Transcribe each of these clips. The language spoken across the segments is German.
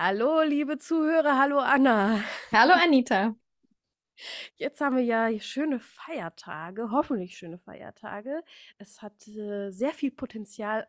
Hallo, liebe Zuhörer, hallo Anna. Hallo Anita. Jetzt haben wir ja schöne Feiertage, hoffentlich schöne Feiertage. Es hat äh, sehr viel Potenzial,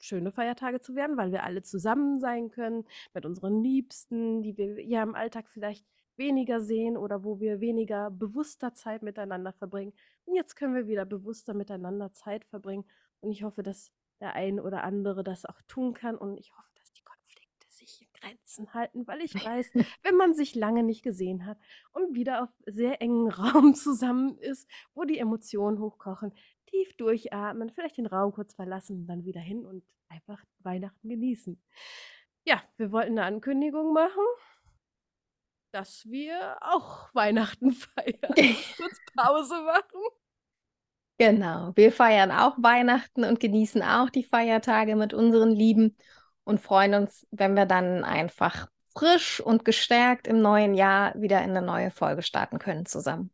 schöne Feiertage zu werden, weil wir alle zusammen sein können mit unseren Liebsten, die wir ja im Alltag vielleicht weniger sehen oder wo wir weniger bewusster Zeit miteinander verbringen. Und jetzt können wir wieder bewusster miteinander Zeit verbringen. Und ich hoffe, dass der ein oder andere das auch tun kann. Und ich hoffe, dass die Konflikte sich in Grenzen halten, weil ich weiß, wenn man sich lange nicht gesehen hat und wieder auf sehr engen Raum zusammen ist, wo die Emotionen hochkochen, tief durchatmen, vielleicht den Raum kurz verlassen, dann wieder hin und einfach Weihnachten genießen. Ja, wir wollten eine Ankündigung machen, dass wir auch Weihnachten feiern. kurz Pause machen. Genau, wir feiern auch Weihnachten und genießen auch die Feiertage mit unseren Lieben und freuen uns, wenn wir dann einfach frisch und gestärkt im neuen Jahr wieder in eine neue Folge starten können zusammen.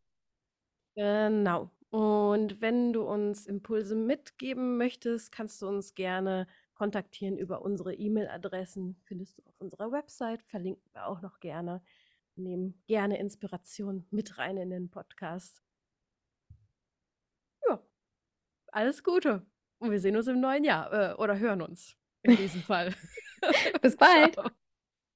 Genau. Und wenn du uns Impulse mitgeben möchtest, kannst du uns gerne kontaktieren über unsere E-Mail-Adressen. Findest du auf unserer Website, verlinken wir auch noch gerne. Wir nehmen gerne Inspiration mit rein in den Podcast. Ja, alles Gute. Und wir sehen uns im neuen Jahr äh, oder hören uns in diesem Fall. Bis bald. Ciao.